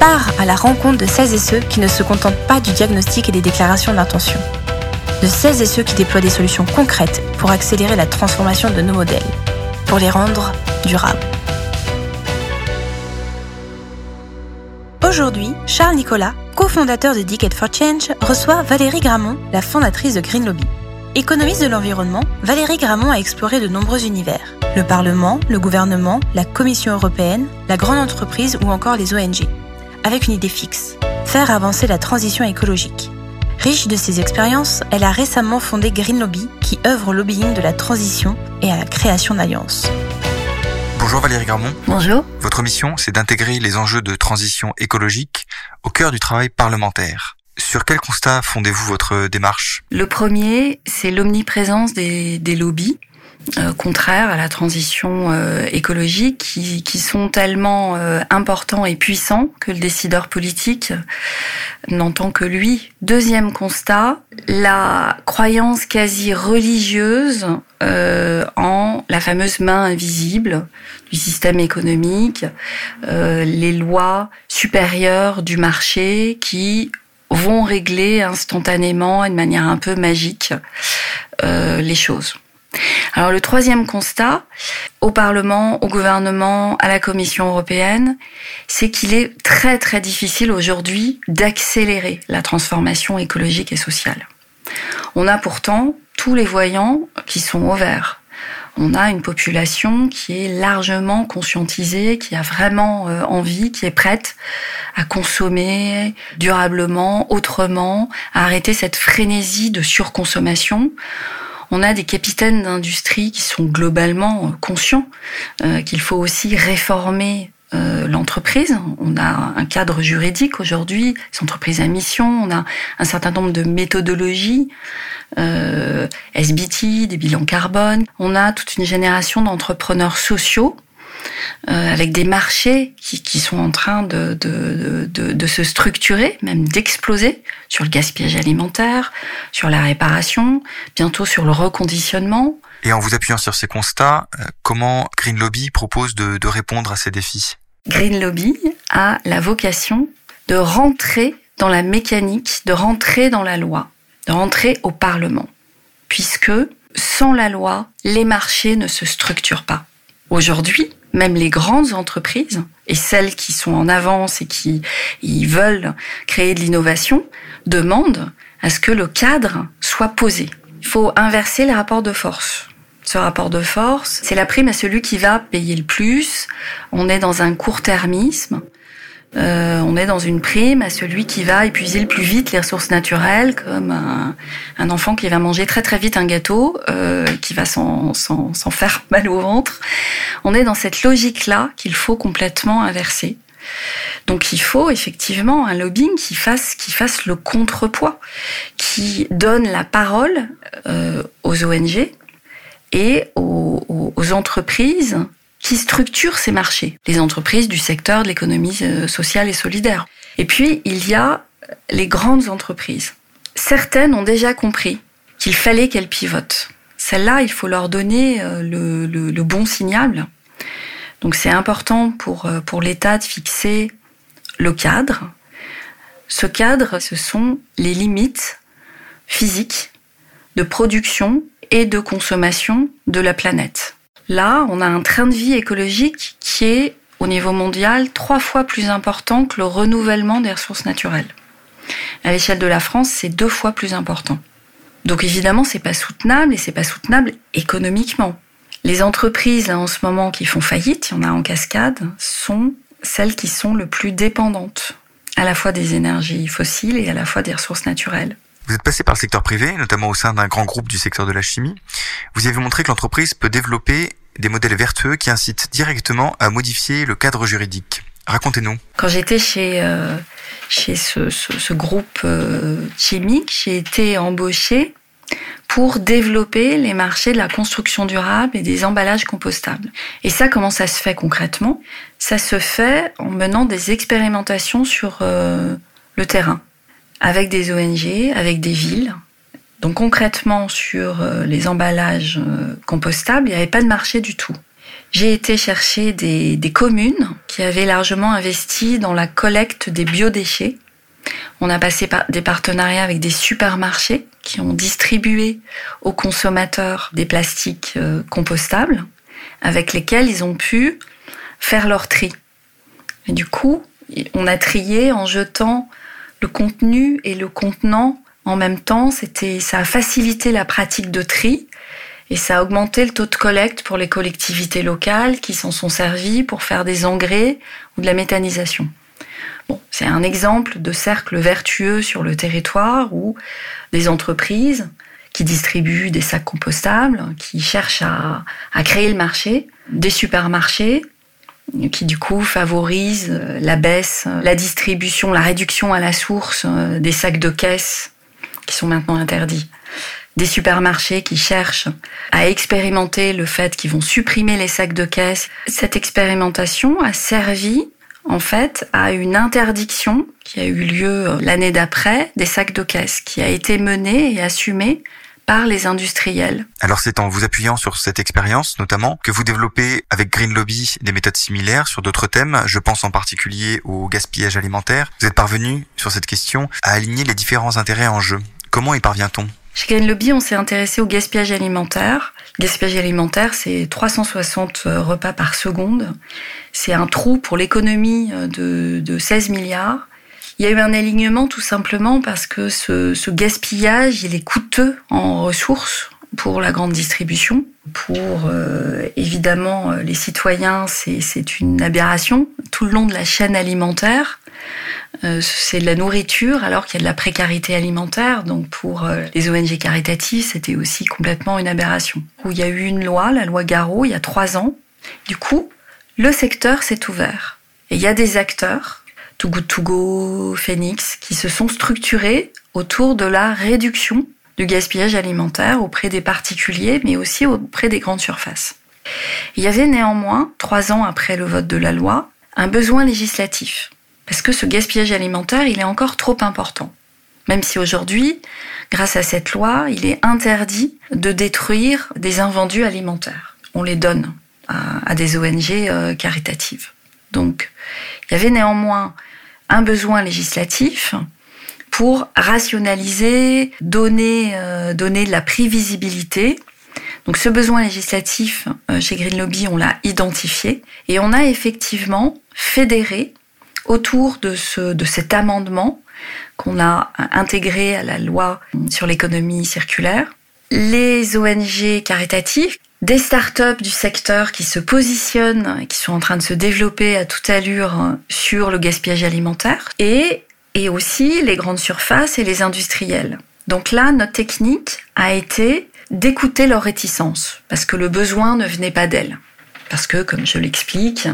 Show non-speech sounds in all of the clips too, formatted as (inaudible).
part à la rencontre de celles et ceux qui ne se contentent pas du diagnostic et des déclarations d'intention. De celles et ceux qui déploient des solutions concrètes pour accélérer la transformation de nos modèles, pour les rendre durables. Aujourd'hui, Charles Nicolas, cofondateur de Decade for Change, reçoit Valérie Gramont, la fondatrice de Green Lobby. Économiste de l'environnement, Valérie Gramont a exploré de nombreux univers. Le Parlement, le gouvernement, la Commission européenne, la grande entreprise ou encore les ONG avec une idée fixe, faire avancer la transition écologique. Riche de ses expériences, elle a récemment fondé Green Lobby, qui œuvre au lobbying de la transition et à la création d'alliances. Bonjour Valérie Garmont. Bonjour. Votre mission, c'est d'intégrer les enjeux de transition écologique au cœur du travail parlementaire. Sur quel constat fondez-vous votre démarche? Le premier, c'est l'omniprésence des, des lobbies contraires à la transition euh, écologique qui, qui, sont tellement euh, importants et puissants que le décideur politique n'entend que lui. Deuxième constat, la croyance quasi religieuse en la fameuse main invisible du système économique, les lois supérieures du marché qui vont régler instantanément et de manière un peu magique les choses. Alors le troisième constat, au Parlement, au gouvernement, à la Commission européenne, c'est qu'il est très très difficile aujourd'hui d'accélérer la transformation écologique et sociale. On a pourtant tous les voyants qui sont au vert. On a une population qui est largement conscientisée, qui a vraiment euh, envie, qui est prête à consommer durablement, autrement, à arrêter cette frénésie de surconsommation on a des capitaines d'industrie qui sont globalement euh, conscients euh, qu'il faut aussi réformer euh, l'entreprise. On a un cadre juridique aujourd'hui, les entreprises à mission, on a un certain nombre de méthodologies, SBT, des bilans carbone. On a toute une génération d'entrepreneurs sociaux euh, avec des marchés qui, qui, sont en train de, de, de, de se structurer, même d'exploser sur le gaspillage alimentaire, sur la réparation, bientôt sur le reconditionnement. Et en vous appuyant sur ces constats, euh, comment Green Lobby propose de, de répondre à ces défis? Green Lobby a la vocation de rentrer dans la mécanique, de rentrer dans la loi, de rentrer au Parlement, puisque sans la loi, les marchés ne se structurent pas. Aujourd'hui, même les grandes entreprises et celles qui sont en avance et qui veulent créer de l'innovation demandent à ce que le cadre soit posé. Il faut inverser les rapports de force. Ce rapport de force, c'est la prime à celui qui va payer le plus. On est dans un court-termisme. Euh, on est dans une prime à celui qui va épuiser le plus vite les ressources naturelles, comme un, enfant qui va manger très très vite un gâteau, euh, qui va s'en faire (laughs) mal au ventre. On est dans cette logique-là qu'il faut complètement inverser. Donc il faut effectivement un lobbying qui fasse, qui fasse le contrepoids, qui donne la parole euh, aux ONG et aux, aux entreprises qui structurent ces marchés, les entreprises du secteur de l'économie euh, sociale et solidaire. Et puis, il y a les grandes entreprises. Certaines ont déjà compris qu'il fallait qu'elles pivotent. Celles-là, il faut leur donner euh, le, bon signal. Donc c'est important pour, euh, pour l'État de fixer le cadre. Ce cadre, ce sont les limites physiques de production et de consommation de la planète. Là, on a un train de vie écologique qui est, au niveau mondial, trois fois plus important que le renouvellement des ressources naturelles. À l'échelle de la France, c'est deux fois plus important. Donc évidemment, c'est pas soutenable et c'est pas soutenable économiquement. Les entreprises en ce moment qui font faillite, il y en a en cascade, sont celles qui sont le plus dépendantes à la fois des énergies fossiles et à la fois des ressources naturelles. Vous êtes passé par le secteur privé, notamment au sein d'un grand groupe du secteur de la chimie. Vous avez montré que l'entreprise peut développer des modèles vertueux qui incitent directement à modifier le cadre juridique. Racontez-nous. Quand j'étais chez, euh, chez ce, ce, ce groupe euh, chimique, j'ai été embauchée pour développer les marchés de la construction durable et des emballages compostables. Et ça, comment ça se fait concrètement? Ça se fait en menant des expérimentations sur euh, le terrain, avec des ONG, avec des villes. Donc concrètement, sur euh, les emballages euh, compostables, il n'y avait pas de marché du tout. J'ai été chercher des, communes qui avaient largement investi dans la collecte des biodéchets on a passé par des partenariats avec des supermarchés qui ont distribué aux consommateurs des plastiques euh, compostables avec lesquels ils ont pu faire leur tri. Et du coup, on a trié en jetant le contenu et le contenant en même temps. C'était, ça a facilité la pratique de tri et ça a augmenté le taux de collecte pour les collectivités locales qui s'en sont servies pour faire des engrais ou de la méthanisation c'est un exemple de cercle vertueux sur le territoire où des entreprises qui distribuent des sacs compostables, qui cherchent à, créer le marché, des supermarchés qui du coup favorisent la baisse, la distribution, la réduction à la source euh, des sacs de caisse qui sont maintenant interdits. Des supermarchés qui cherchent à expérimenter le fait qu'ils vont supprimer les sacs de caisse. Cette expérimentation a servi en fait, à une interdiction qui a eu lieu euh, l'année d'après des sacs de caisse, qui a été menée et assumée par les industriels. Alors c'est en vous appuyant sur cette expérience notamment que vous développez avec Green Lobby des méthodes similaires sur d'autres thèmes. Je pense en particulier au gaspillage alimentaire. Vous êtes parvenu sur cette question à aligner les différents intérêts en jeu. Comment y parvient-on? Chez Green Lobby, on s'est intéressé au gaspillage alimentaire. Le gaspillage alimentaire, c'est 360 euh, repas par seconde. C'est un trou pour l'économie euh, de, de 16 milliards. Il y a eu un alignement tout simplement parce que ce, gaspillage, il est coûteux en ressources pour la grande distribution. Pour euh, évidemment les citoyens, c'est une aberration. Tout le long de la chaîne alimentaire, euh, c'est de la nourriture alors qu'il y a de la précarité alimentaire. Donc pour euh, les ONG caritatives, c'était aussi complètement une aberration. Où il y a eu une loi, la loi Garot, il y a trois ans. Du coup, le secteur s'est ouvert. Et il y a des acteurs, Too Good To Go, Phoenix, qui se sont structurés autour de la réduction du gaspillage alimentaire auprès des particuliers, mais aussi auprès des grandes surfaces. Il y avait néanmoins, trois ans après le vote de la loi, un besoin législatif parce que ce gaspillage alimentaire, il est encore trop important. Même si aujourd'hui, grâce à cette loi, il est interdit de détruire des invendus alimentaires. On les donne à, des ONG euh, caritatives. Donc, il y avait néanmoins un besoin législatif pour rationaliser, donner, euh, de la prévisibilité. Donc ce besoin législatif, euh, chez Green Lobby, on l'a identifié et on a effectivement fédéré autour de, de cet amendement qu'on a intégré à la loi sur l'économie circulaire. Les ONG caritatives, des startups du secteur qui se positionnent, qui sont en train de se développer à toute allure sur le gaspillage alimentaire, et, et aussi les grandes surfaces et les industriels. Donc là, notre technique a été d'écouter leurs réticences, parce que le besoin ne venait pas d'elles parce que, comme je l'explique,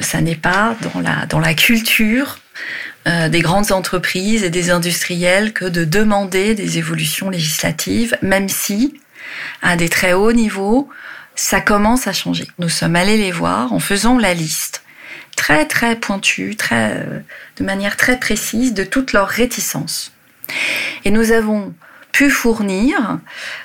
ça n'est pas dans la, dans la culture euh, des grandes entreprises et des industriels que de demander des évolutions législatives, même si, à des très hauts niveaux, ça commence à changer. Nous sommes allés les voir en faisant la liste très très pointue, très, euh, de manière très précise de toutes leurs réticences. Et nous avons pu fournir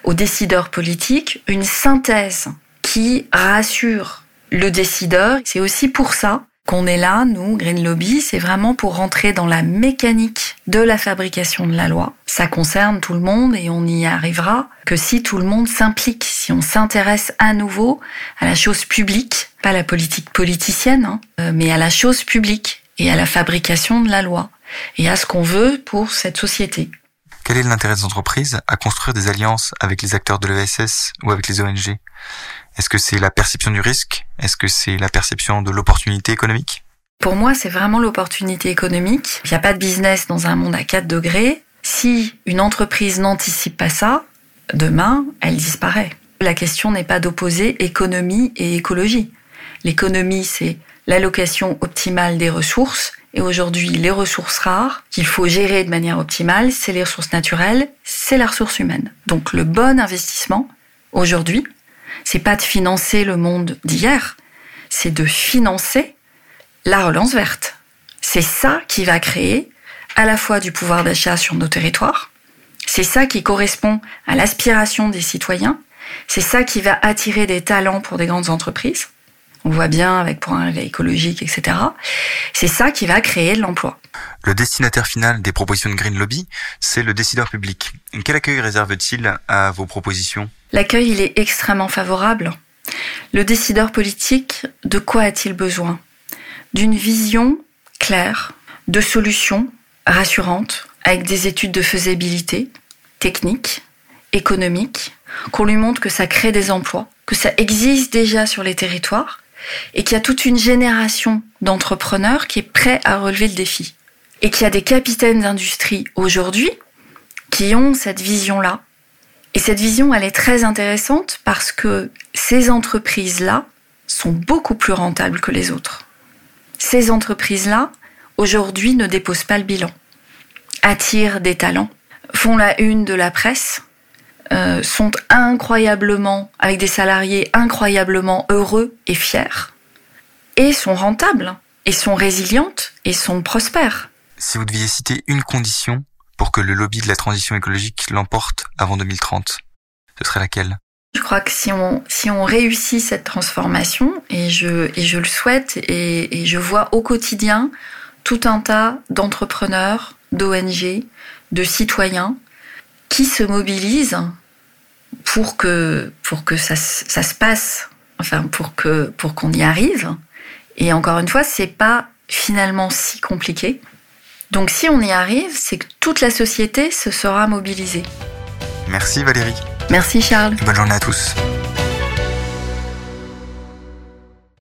aux décideurs politiques une synthèse qui rassure le décideur. C'est aussi pour ça qu'on est là, nous, Green Lobby, c'est vraiment pour rentrer dans la mécanique de la fabrication de la loi. Ça concerne tout le monde et on y arrivera que si tout le monde s'implique, si on s'intéresse à nouveau à la chose publique, pas la politique politicienne, hein, euh, mais à la chose publique et à la fabrication de la loi et à ce qu'on veut pour cette société. Quel est l'intérêt des entreprises à construire des alliances avec les acteurs de l'ESS ou avec les ONG est-ce que c'est la perception du risque? Est-ce que c'est la perception de l'opportunité économique? Pour moi, c'est vraiment l'opportunité économique. Il n'y a pas de business dans un monde à 4 degrés. Si une entreprise n'anticipe pas ça, demain, elle disparaît. La question n'est pas d'opposer économie et écologie. L'économie, c'est l'allocation optimale des ressources. Et aujourd'hui, les ressources rares qu'il faut gérer de manière optimale, c'est les ressources naturelles, c'est la ressource humaine. Donc le bon investissement aujourd'hui, c'est pas de financer le monde d'hier, c'est de financer la relance verte. C'est ça qui va créer à la fois du pouvoir d'achat sur nos territoires, c'est ça qui correspond à l'aspiration des citoyens, c'est ça qui va attirer des talents pour des grandes entreprises. On voit bien avec pour un écologique, etc. C'est ça qui va créer de l'emploi. Le destinataire final des propositions de Green Lobby, c'est le décideur public. Quel accueil réserve-t-il à vos propositions? L'accueil, il est extrêmement favorable. Le décideur politique, de quoi a-t-il besoin? D'une vision claire, de solutions rassurantes, avec des études de faisabilité, techniques, économiques, qu'on lui montre que ça crée des emplois, que ça existe déjà sur les territoires, et qu'il y a toute une génération d'entrepreneurs qui est prêt à relever le défi. Et qu'il y a des capitaines d'industrie aujourd'hui qui ont cette vision-là. Et cette vision, elle est très intéressante parce que ces entreprises-là sont beaucoup plus rentables que les autres. Ces entreprises-là, aujourd'hui, ne déposent pas le bilan, attirent des talents, font la une de la presse, euh, sont incroyablement, avec des salariés incroyablement heureux et fiers, et sont rentables, et sont résilientes, et sont prospères. Si vous deviez citer une condition pour que le lobby de la transition écologique l'emporte avant 2030, ce serait laquelle? Je crois que si on, si on réussit cette transformation, et je, et je le souhaite, et, je vois au quotidien tout un tas d'entrepreneurs, d'ONG, de citoyens qui se mobilisent pour que, pour que ça, ça se passe, enfin pour que pour qu'on y arrive. Et encore une fois, c'est pas finalement si compliqué. Donc si on y arrive, c'est que toute la société se sera mobilisée. Merci Valérie. Merci Charles. bonne journée à tous.